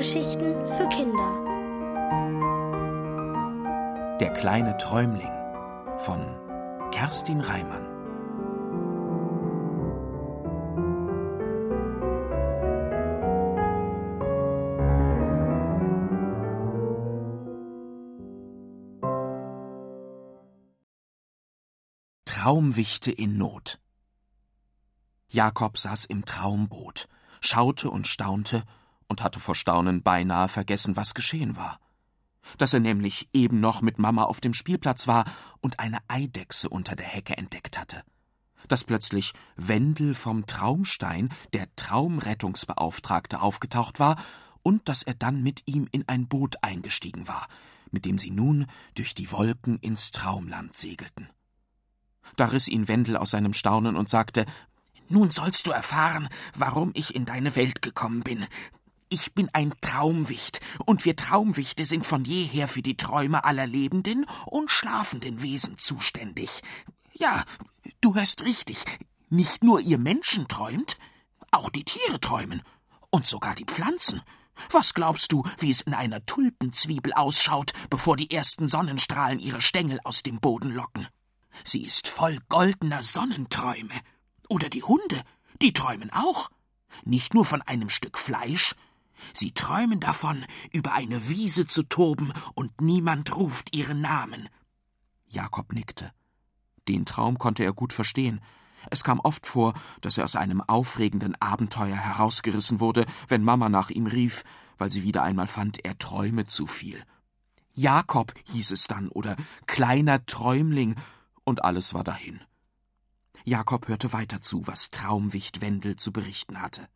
Hörgeschichten für Kinder. Der kleine Träumling von Kerstin Reimann. Traumwichte in Not. Jakob saß im Traumboot, schaute und staunte und hatte vor Staunen beinahe vergessen, was geschehen war. Dass er nämlich eben noch mit Mama auf dem Spielplatz war und eine Eidechse unter der Hecke entdeckt hatte. Dass plötzlich Wendel vom Traumstein, der Traumrettungsbeauftragte, aufgetaucht war und dass er dann mit ihm in ein Boot eingestiegen war, mit dem sie nun durch die Wolken ins Traumland segelten. Da riss ihn Wendel aus seinem Staunen und sagte nun sollst du erfahren, warum ich in deine Welt gekommen bin. Ich bin ein Traumwicht, und wir Traumwichte sind von jeher für die Träume aller lebenden und schlafenden Wesen zuständig. Ja, du hörst richtig. Nicht nur ihr Menschen träumt, auch die Tiere träumen. Und sogar die Pflanzen. Was glaubst du, wie es in einer Tulpenzwiebel ausschaut, bevor die ersten Sonnenstrahlen ihre Stängel aus dem Boden locken? Sie ist voll goldener Sonnenträume. Oder die Hunde, die träumen auch. Nicht nur von einem Stück Fleisch, sie träumen davon, über eine Wiese zu toben, und niemand ruft ihren Namen. Jakob nickte. Den Traum konnte er gut verstehen. Es kam oft vor, dass er aus einem aufregenden Abenteuer herausgerissen wurde, wenn Mama nach ihm rief, weil sie wieder einmal fand, er träume zu viel. Jakob hieß es dann oder kleiner Träumling, und alles war dahin. Jakob hörte weiter zu, was Traumwicht Wendel zu berichten hatte.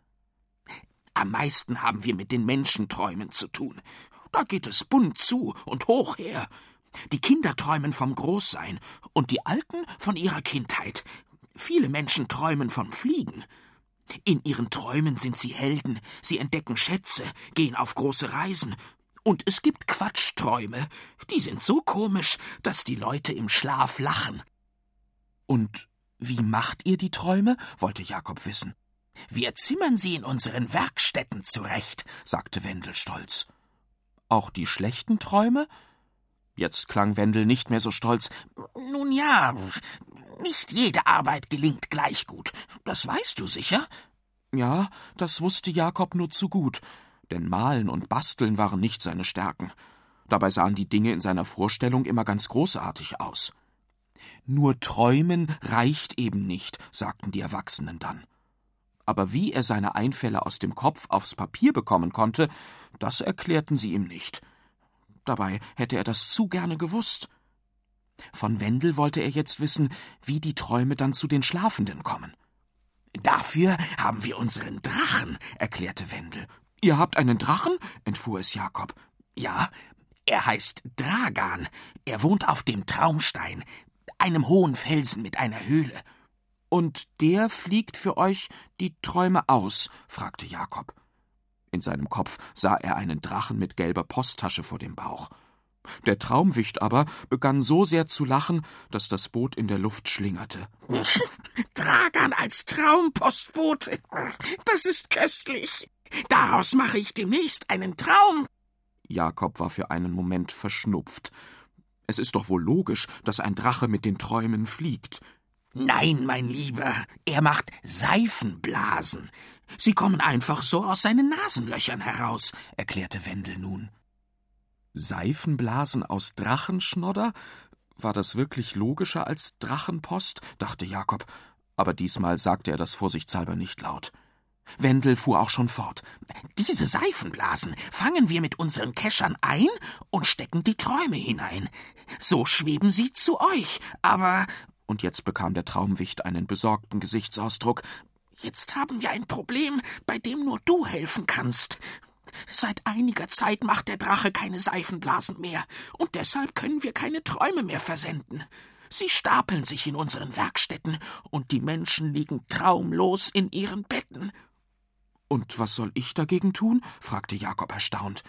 Am meisten haben wir mit den Menschenträumen zu tun. Da geht es bunt zu und hoch her. Die Kinder träumen vom Großsein und die Alten von ihrer Kindheit. Viele Menschen träumen vom Fliegen. In ihren Träumen sind sie Helden, sie entdecken Schätze, gehen auf große Reisen. Und es gibt Quatschträume, die sind so komisch, dass die Leute im Schlaf lachen. Und wie macht ihr die Träume? wollte Jakob wissen. Wir zimmern sie in unseren Werkstätten zurecht, sagte Wendel stolz. Auch die schlechten Träume? Jetzt klang Wendel nicht mehr so stolz. Nun ja, nicht jede Arbeit gelingt gleich gut. Das weißt du sicher? Ja, das wusste Jakob nur zu gut, denn Malen und Basteln waren nicht seine Stärken. Dabei sahen die Dinge in seiner Vorstellung immer ganz großartig aus. Nur träumen reicht eben nicht, sagten die Erwachsenen dann. Aber wie er seine Einfälle aus dem Kopf aufs Papier bekommen konnte, das erklärten sie ihm nicht. Dabei hätte er das zu gerne gewusst. Von Wendel wollte er jetzt wissen, wie die Träume dann zu den Schlafenden kommen. Dafür haben wir unseren Drachen, erklärte Wendel. Ihr habt einen Drachen? entfuhr es Jakob. Ja, er heißt Dragan. Er wohnt auf dem Traumstein einem hohen Felsen mit einer Höhle. Und der fliegt für euch die Träume aus? fragte Jakob. In seinem Kopf sah er einen Drachen mit gelber Posttasche vor dem Bauch. Der Traumwicht aber begann so sehr zu lachen, dass das Boot in der Luft schlingerte. Dragan als Traumpostbote. Das ist köstlich. Daraus mache ich demnächst einen Traum. Jakob war für einen Moment verschnupft. Es ist doch wohl logisch, dass ein Drache mit den Träumen fliegt. Nein, mein Lieber, er macht Seifenblasen. Sie kommen einfach so aus seinen Nasenlöchern heraus, erklärte Wendel nun. Seifenblasen aus Drachenschnodder? War das wirklich logischer als Drachenpost? dachte Jakob, aber diesmal sagte er das vorsichtshalber nicht laut. Wendel fuhr auch schon fort. Diese Seifenblasen fangen wir mit unseren Keschern ein und stecken die Träume hinein. So schweben sie zu euch, aber. Und jetzt bekam der Traumwicht einen besorgten Gesichtsausdruck. Jetzt haben wir ein Problem, bei dem nur du helfen kannst. Seit einiger Zeit macht der Drache keine Seifenblasen mehr, und deshalb können wir keine Träume mehr versenden. Sie stapeln sich in unseren Werkstätten, und die Menschen liegen traumlos in ihren Betten. Und was soll ich dagegen tun? fragte Jakob erstaunt.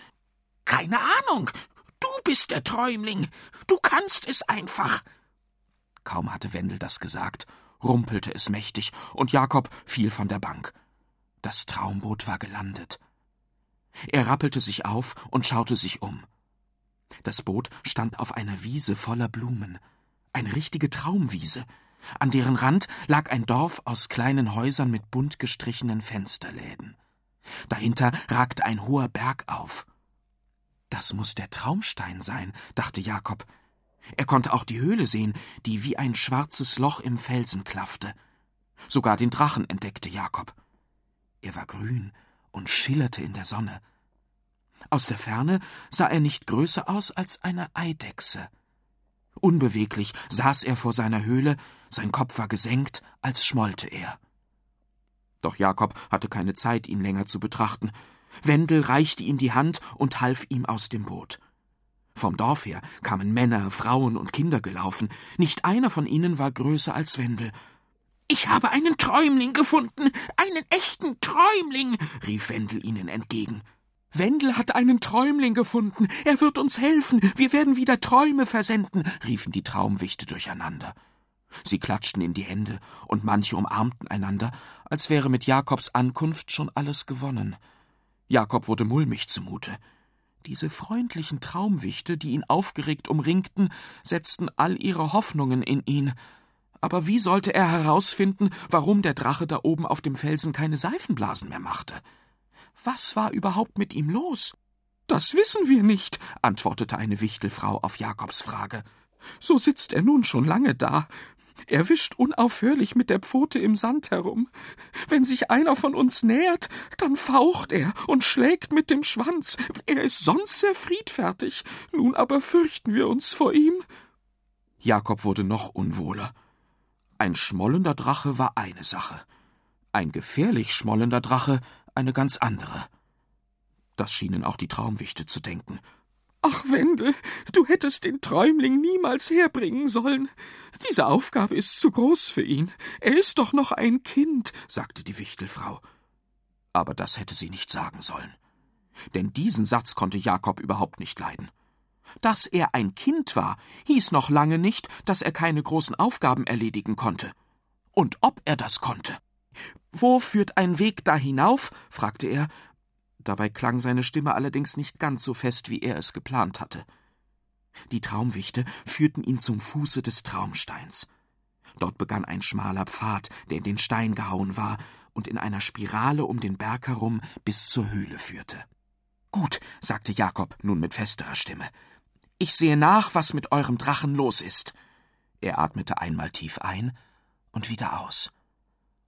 Keine Ahnung. Du bist der Träumling. Du kannst es einfach. Kaum hatte Wendel das gesagt, rumpelte es mächtig, und Jakob fiel von der Bank. Das Traumboot war gelandet. Er rappelte sich auf und schaute sich um. Das Boot stand auf einer Wiese voller Blumen, eine richtige Traumwiese, an deren Rand lag ein Dorf aus kleinen Häusern mit bunt gestrichenen Fensterläden. Dahinter ragte ein hoher Berg auf. Das muss der Traumstein sein, dachte Jakob. Er konnte auch die Höhle sehen, die wie ein schwarzes Loch im Felsen klaffte. Sogar den Drachen entdeckte Jakob. Er war grün und schillerte in der Sonne. Aus der Ferne sah er nicht größer aus als eine Eidechse. Unbeweglich saß er vor seiner Höhle, sein Kopf war gesenkt, als schmollte er. Doch Jakob hatte keine Zeit, ihn länger zu betrachten. Wendel reichte ihm die Hand und half ihm aus dem Boot. Vom Dorf her kamen Männer, Frauen und Kinder gelaufen. Nicht einer von ihnen war größer als Wendel. Ich habe einen Träumling gefunden, einen echten Träumling, rief Wendel ihnen entgegen. Wendel hat einen Träumling gefunden. Er wird uns helfen. Wir werden wieder Träume versenden, riefen die Traumwichte durcheinander. Sie klatschten in die Hände, und manche umarmten einander, als wäre mit Jakobs Ankunft schon alles gewonnen. Jakob wurde mulmig zumute. Diese freundlichen Traumwichte, die ihn aufgeregt umringten, setzten all ihre Hoffnungen in ihn. Aber wie sollte er herausfinden, warum der Drache da oben auf dem Felsen keine Seifenblasen mehr machte? Was war überhaupt mit ihm los? Das wissen wir nicht, antwortete eine Wichtelfrau auf Jakobs Frage. So sitzt er nun schon lange da. Er wischt unaufhörlich mit der Pfote im Sand herum. Wenn sich einer von uns nähert, dann faucht er und schlägt mit dem Schwanz. Er ist sonst sehr friedfertig. Nun aber fürchten wir uns vor ihm. Jakob wurde noch unwohler. Ein schmollender Drache war eine Sache. Ein gefährlich schmollender Drache eine ganz andere. Das schienen auch die Traumwichte zu denken. Ach, Wendel, du hättest den Träumling niemals herbringen sollen. Diese Aufgabe ist zu groß für ihn. Er ist doch noch ein Kind, sagte die Wichtelfrau. Aber das hätte sie nicht sagen sollen. Denn diesen Satz konnte Jakob überhaupt nicht leiden. Dass er ein Kind war, hieß noch lange nicht, dass er keine großen Aufgaben erledigen konnte. Und ob er das konnte. Wo führt ein Weg da hinauf? fragte er. Dabei klang seine Stimme allerdings nicht ganz so fest, wie er es geplant hatte. Die Traumwichte führten ihn zum Fuße des Traumsteins. Dort begann ein schmaler Pfad, der in den Stein gehauen war und in einer Spirale um den Berg herum bis zur Höhle führte. Gut, sagte Jakob nun mit festerer Stimme. Ich sehe nach, was mit eurem Drachen los ist. Er atmete einmal tief ein und wieder aus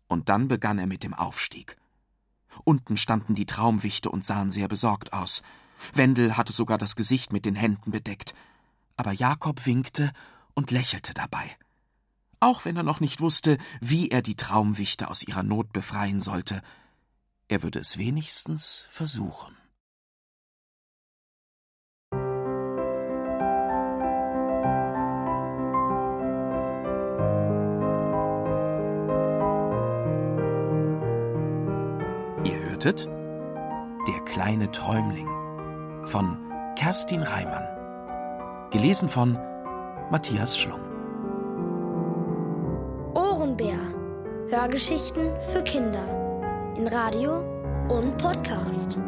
und dann begann er mit dem Aufstieg. Unten standen die Traumwichte und sahen sehr besorgt aus. Wendel hatte sogar das Gesicht mit den Händen bedeckt, aber Jakob winkte und lächelte dabei. Auch wenn er noch nicht wusste, wie er die Traumwichte aus ihrer Not befreien sollte, er würde es wenigstens versuchen. Hörtet Der kleine Träumling von Kerstin Reimann. Gelesen von Matthias Schlung. Ohrenbär. Hörgeschichten für Kinder. In Radio und Podcast.